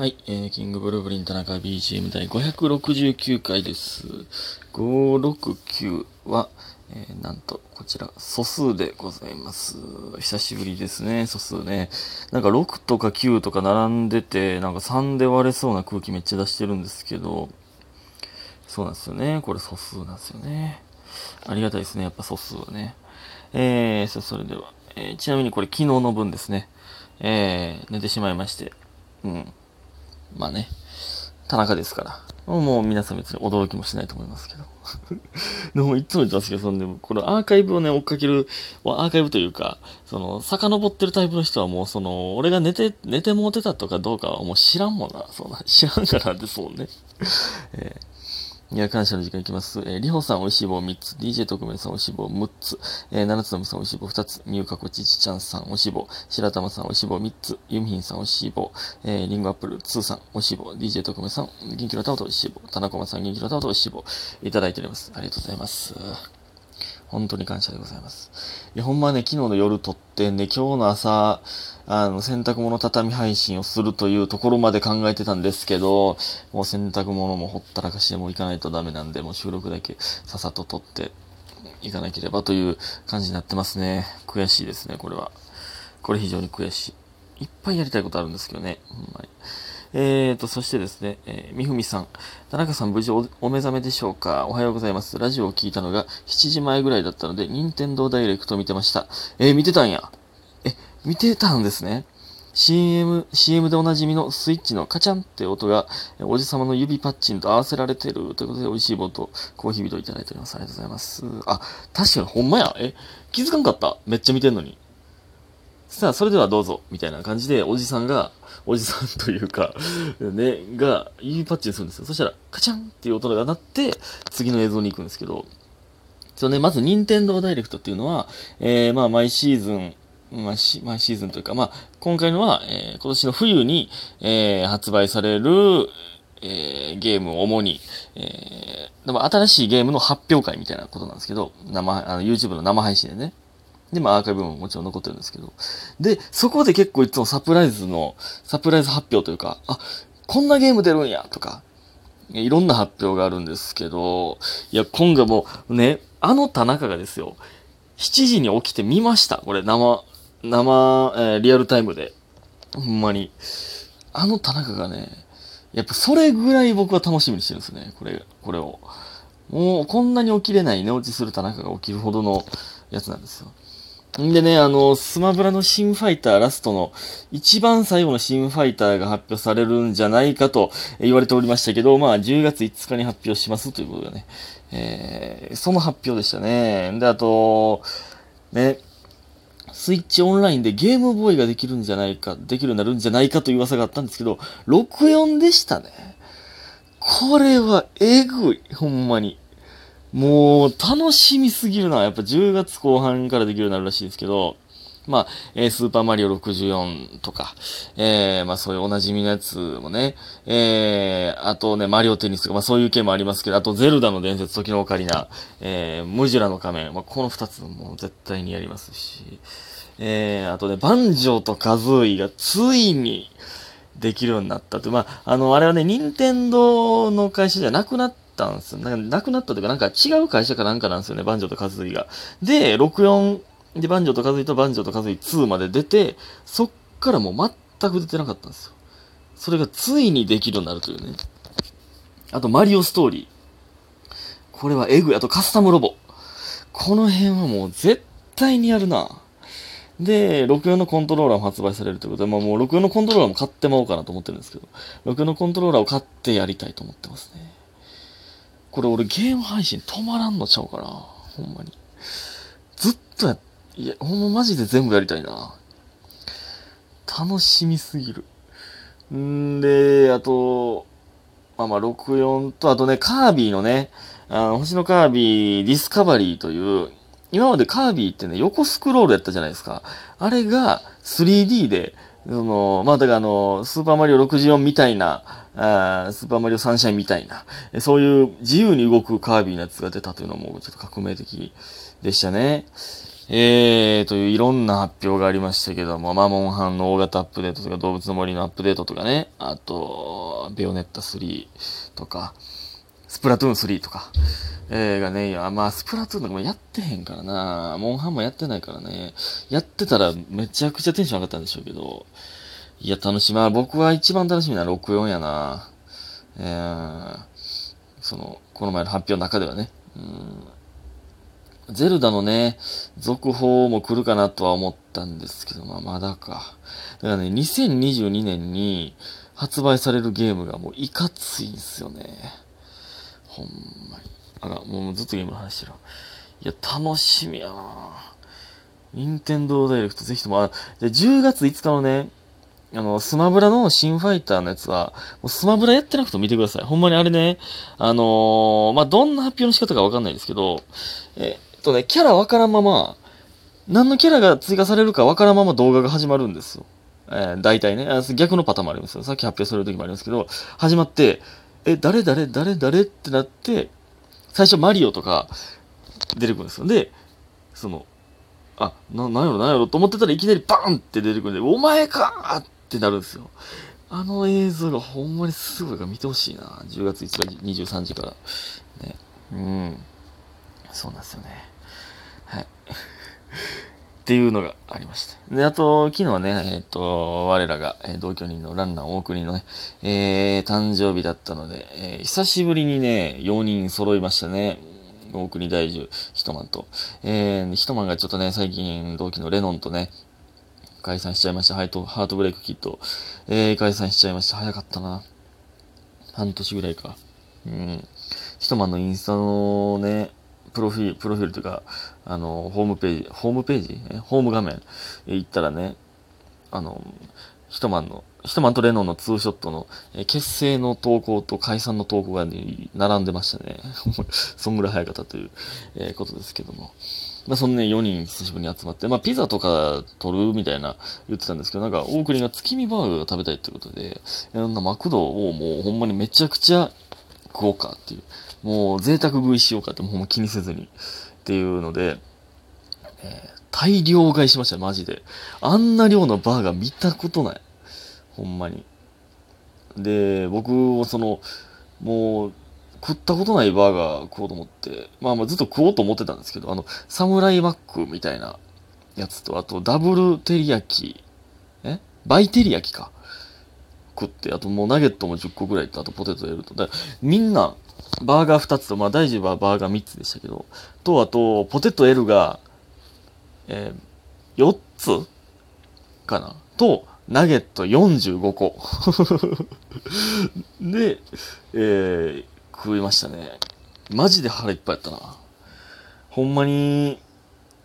はい、えー、キングブルーブリン田中 BGM 第569回です。569は、えー、なんと、こちら、素数でございます。久しぶりですね、素数ね。なんか6とか9とか並んでて、なんか3で割れそうな空気めっちゃ出してるんですけど、そうなんですよね。これ素数なんですよね。ありがたいですね、やっぱ素数はね。えー、そそれでは、えーちなみにこれ昨日の分ですね。えー、寝てしまいまして。うん。まあね、田中ですから。もう皆さん別に驚きもしないと思いますけど。でもいつも言ってますけど、そんで、これアーカイブをね、追っかける、アーカイブというか、その、遡ってるタイプの人はもう、その、俺が寝て、寝てもうてたとかどうかはもう知らんもんな。そうな、知らんからですもんね。えーいや、感謝の時間いきます。えー、りほさん、おいしい棒3つ。DJ 特命さん、おいしい棒6つ。えー、七つのみさん、おいしい棒2つ。みゆかこちちちゃんさん、おいしい棒。白玉さん、おいしい棒3つ。ゆみひんさん、おいしい棒。えー、リンゴアップル2さん、おいしい棒。DJ 特命さん、元気の玉とおいしい棒。田中さん、元気の玉とおいしい棒。いただいております。ありがとうございます。本当に感謝でございます。いや、ほんまね、昨日の夜撮ってんで、今日の朝、あの、洗濯物畳み配信をするというところまで考えてたんですけど、もう洗濯物もほったらかしてもう行かないとダメなんで、もう収録だけさっさと撮っていかなければという感じになってますね。悔しいですね、これは。これ非常に悔しい。いっぱいやりたいことあるんですけどね、ほんまに。えーと、そしてですね、えー、みふみさん。田中さん、無事おお目覚めでしょうか？おはようございます。ラジオを聞いたのが7時前ぐらいだったので、任天堂ダイレクト見てました。えー、見てたんや。え、見てたんですね。CM、CM でおなじみのスイッチのカチャンって音が、おじさまの指パッチンと合わせられてるということで、美味しい棒とコーヒービトいただいております。ありがとうございます。あ、確かにほんまや。え、気づかんかっためっちゃ見てんのに。さあ、それではどうぞ、みたいな感じで、おじさんが、おじさんというか、ね、が、指パッチンするんですよ。そしたら、カチャンっていう音が鳴って、次の映像に行くんですけど、そうね、まず、任天堂ダイレクトっていうのは、えー、まあ、毎シーズン、まあ、毎シーズンというか、まあ、今回のは、えー、今年の冬に、えー、発売される、えー、ゲームを主に、えー、でも新しいゲームの発表会みたいなことなんですけど、生、あの、YouTube の生配信でね。で、まあ、アーカイブももちろん残ってるんですけど。で、そこで結構いつもサプライズの、サプライズ発表というか、あ、こんなゲーム出るんや、とか、いろんな発表があるんですけど、いや、今回もうね、あの田中がですよ、7時に起きて見ました。これ、生、生、えーリアルタイムで。ほんまに。あの田中がね、やっぱそれぐらい僕は楽しみにしてるんですね。これ、これを。もう、こんなに起きれない寝落ちする田中が起きるほどのやつなんですよ。んでね、あの、スマブラの新ファイターラストの一番最後の新ファイターが発表されるんじゃないかと言われておりましたけど、まあ10月5日に発表しますということでね、えー、その発表でしたね。で、あと、ね、スイッチオンラインでゲームボーイができるんじゃないか、できるようになるんじゃないかという噂があったんですけど、64でしたね。これはえぐい、ほんまに。もう、楽しみすぎるな。やっぱ10月後半からできるようになるらしいですけど、まあ、スーパーマリオ64とか、えー、まあそういうおなじみのやつもね、えー、あとね、マリオテニスとか、まあそういう系もありますけど、あとゼルダの伝説、時のオカリナ、えー、ムジュラの仮面、まあこの二つも絶対にやりますし、えー、あとね、バンジョーとカズーイがついにできるようになったと。まあ、あの、あれはね、任天堂の会社じゃなくなったんですよ。ななくなったというか、なんか違う会社かなんかなんですよね、バンジョーとカズイが。で、64で、バンジョーとカズイとバンジョーとカズイ2まで出て、そっからもう全く出てなかったんですよ。それがついにできるようになるというね。あと、マリオストーリー。これはエグい。あと、カスタムロボ。この辺はもう絶対にやるな。で、64のコントローラーも発売されるということで、まあもう64のコントローラーも買ってまおうかなと思ってるんですけど、64のコントローラーを買ってやりたいと思ってますね。これ俺ゲーム配信止まらんのちゃうかな。ほんまに。ずっとや、いや、ほんまマジで全部やりたいな。楽しみすぎる。んで、あと、まあまあ64と、あとね、カービィのね、あの、星のカービィディスカバリーという、今までカービィってね、横スクロールやったじゃないですか。あれが 3D で、その、まあだからあの、スーパーマリオ64みたいな、あースーパーマリオサンシャインみたいな、そういう自由に動くカービィのやつが出たというのもちょっと革命的でしたね。えー、といういろんな発表がありましたけども、まあ、モンハンの大型アップデートとか、動物の森のアップデートとかね、あと、ベヨネッタ3とか、スプラトゥーン3とか、えー、がね、いや、まあ、スプラトゥーンとかもやってへんからな、モンハンもやってないからね、やってたらめちゃくちゃテンション上がったんでしょうけど、いや、楽しみ。ま、僕は一番楽しみな64やな。えー、その、この前の発表の中ではね、うんゼルダのね、続報も来るかなとは思ったんですけど、まあまだか。だからね、2022年に発売されるゲームがもういかついんすよね。ほんまに。あら、もうずっとゲームの話してる。いや、楽しみやな任天堂ダイレクトぜひとも、あ、で、10月5日のね、あの、スマブラの新ファイターのやつは、もうスマブラやってなくても見てください。ほんまにあれね、あのー、まあ、どんな発表の仕方かわかんないですけど、えっとね、キャラわからんまま、何のキャラが追加されるかわからんまま動画が始まるんですよ。えー、大体ね逆のパターンもありますよ。さっき発表される時もありますけど、始まって、え、誰誰誰誰ってなって、最初マリオとか出てくるんですよ。で、その、あ、な、なんやろなんやろと思ってたらいきなりバーンって出てくるんで、お前かーってってなるんですよ。あの映像がほんまにすごいから見てほしいな。10月5日23時から。ね。うん。そうなんですよね。はい。っていうのがありました。で、あと、昨日はね、えっ、と、我らが、えー、同居人のランナー大国のね、えー、誕生日だったので、えー、久しぶりにね、4人揃いましたね。大国大樹、ヒトマンと。えー、ヒトマンがちょっとね、最近同期のレノンとね、解散しちゃいました。ハイト、ハートブレイクキット。えー、解散しちゃいました。早かったな。半年ぐらいか。うん。ヒトマンのインスタのね、プロフィール、プロフィールというか、あの、ホームページ、ホームページ？ホーム画面え行ったらね、あの、ヒトマンの、ヒトマンとレノンのツーショットの、え結成の投稿と解散の投稿が、ね、並んでましたね。そんぐらい早かったという、えー、ことですけども。まあ、そのね、4人久しぶりに集まって、まあ、ピザとか取るみたいな言ってたんですけど、なんか、大国が月見バーガーが食べたいってことで、いろんなマクドをもうほんまにめちゃくちゃ食おうかっていう、もう贅沢食いしようかってもうほんま気にせずにっていうので、えー、大量買いしましたマジで。あんな量のバーガー見たことない。ほんまに。で、僕もその、もう、食ったことないバーガー食おうと思って、まあまあずっと食おうと思ってたんですけど、あの、サムライマックみたいなやつと、あとダブルテリヤキ、え？バイテリヤキか。食って、あともうナゲットも10個ぐらいと、あとポテトやると。だみんな、バーガー2つと、まあ大事はバーガー3つでしたけど、と、あと、ポテト L が、えー、4つ？かな？と、ナゲット45個。で、えー、食いましたね。マジで腹いっぱいやったな。ほんまに、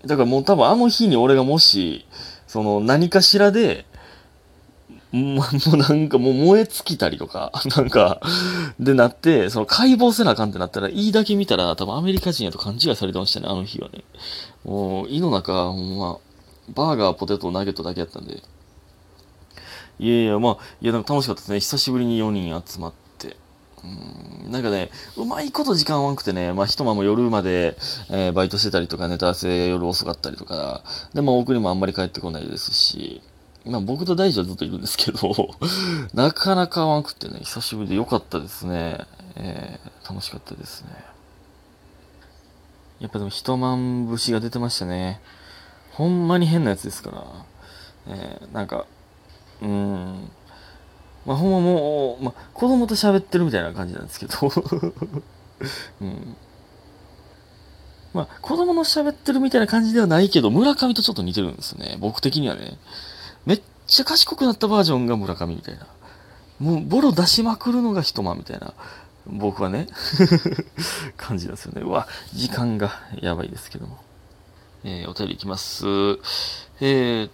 だからもう多分あの日に俺がもし、その何かしらで、もうなんかもう燃え尽きたりとか、なんか、でなって、その解剖せなあかんってなったら、いいだけ見たら多分アメリカ人やと勘違いされてましたね、あの日はね。もう、胃の中、ほんま、バーガー、ポテト、ナゲットだけやったんで。いやいや、まあ、いや、なんか楽しかったですね。久しぶりに4人集まって。うん、なんかね、うまいこと時間わんくてね、まあ、一晩も夜まで、えー、バイトしてたりとか、ネタ合わせ夜遅かったりとか、で、まあ、奥にもあんまり帰ってこないですし、まあ、僕と大地はずっといるんですけど、なかなか合わんくてね、久しぶりで良かったですね。えー、楽しかったですね。やっぱでも一万節が出てましたね。ほんまに変なやつですから。え、なんか、うん。まあ、ほんまもう、まあ、子供と喋ってるみたいな感じなんですけど。うん。まあ、子供の喋ってるみたいな感じではないけど、村上とちょっと似てるんですよね。僕的にはね。めっちゃ賢くなったバージョンが村上みたいな。もう、ボロ出しまくるのが人間みたいな。僕はね 感じなんですよね。うわ、時間がやばいですけども。えー、お便りいきます。えー、っ、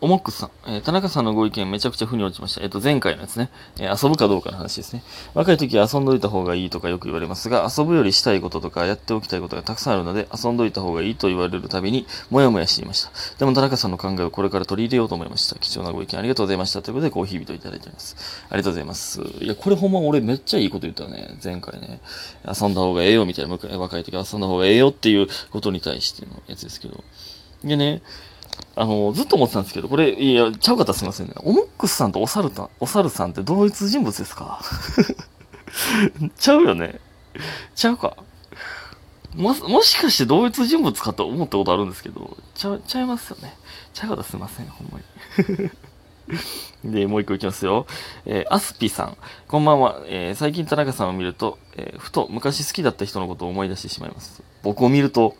おもっくさん、えー、田中さんのご意見めちゃくちゃ腑に落ちました。えっ、ー、と、前回のやつね、えー、遊ぶかどうかの話ですね。若い時は遊んどいた方がいいとかよく言われますが、遊ぶよりしたいこととかやっておきたいことがたくさんあるので、遊んどいた方がいいと言われるたびに、もやもやしていました。でも田中さんの考えをこれから取り入れようと思いました。貴重なご意見ありがとうございました。ということで、コーヒー人いただいております。ありがとうございます。いや、これほんま俺めっちゃいいこと言ったね。前回ね。遊んだ方がええよみたいな、若い時は遊んだ方がええよっていうことに対してのやつですけど。でね、あの、ずっと思ってたんですけど、これ、いや、ちゃうかったらすみませんね。オモックスさんとおサルたおサルさんって同一人物ですか？ちゃうよね。ちゃうか。も、もしかして同一人物かと思ったことあるんですけど、ちゃ、ちゃいますよね。ちゃうかったらすみません、ほんまに。で、もう一個いきますよ。えー、アスピさん。こんばんは。えー、最近田中さんを見ると、えー、ふと昔好きだった人のことを思い出してしまいます。僕を見ると、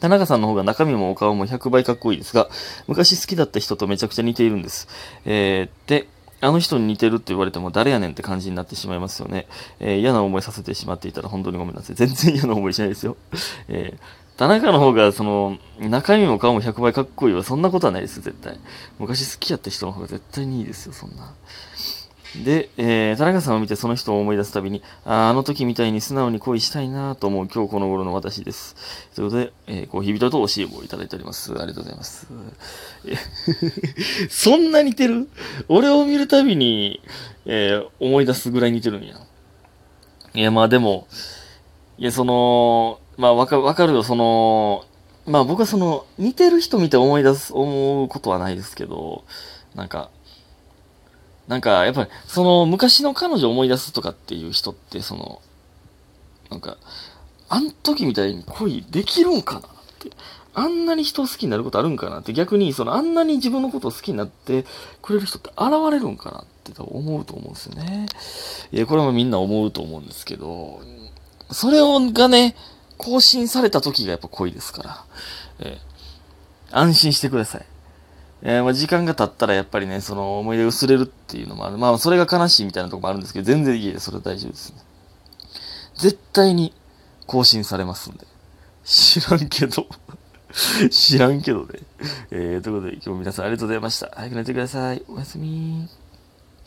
田中さんの方が中身もお顔も100倍かっこいいですが、昔好きだった人とめちゃくちゃ似ているんです。えー、で、あの人に似てるって言われても誰やねんって感じになってしまいますよね。えー、嫌な思いさせてしまっていたら本当にごめんなさい。全然嫌な思いしないですよ。えー、田中の方が、その、中身も顔も100倍かっこいいわ。そんなことはないです、絶対。昔好きやった人の方が絶対にいいですよ、そんな。で、えー、田中さんを見てその人を思い出すたびに、ああの時みたいに素直に恋したいなと思う今日この頃の私です。ということで、えー、コーヒー人と教え子をいただいております。ありがとうございます。そんな似てる？俺を見るたびに、えー、思い出すぐらい似てるんや。いや、まあでも、いや、その、まあわかわかるよ、その、まあ僕はその、似てる人見て思い出す、思うことはないですけど、なんか、なんか、やっぱり、その、昔の彼女を思い出すとかっていう人って、その、なんか、あん時みたいに恋できるんかなって。あんなに人を好きになることあるんかなって逆に、その、あんなに自分のことを好きになってくれる人って現れるんかなって思うと思うんですよね。いや、これもみんな思うと思うんですけど、それをがね、更新された時がやっぱ恋ですから、えー、安心してください。えー、まあ、時間が経ったらやっぱりね、その思い出薄れるっていうのもある。まあ、それが悲しいみたいなとこもあるんですけど、全然いいです。それは大丈夫ですね。絶対に更新されますんで。知らんけど 知らんけどね。えー、ということで、今日も皆さんありがとうございました。早く寝てください。おやすみ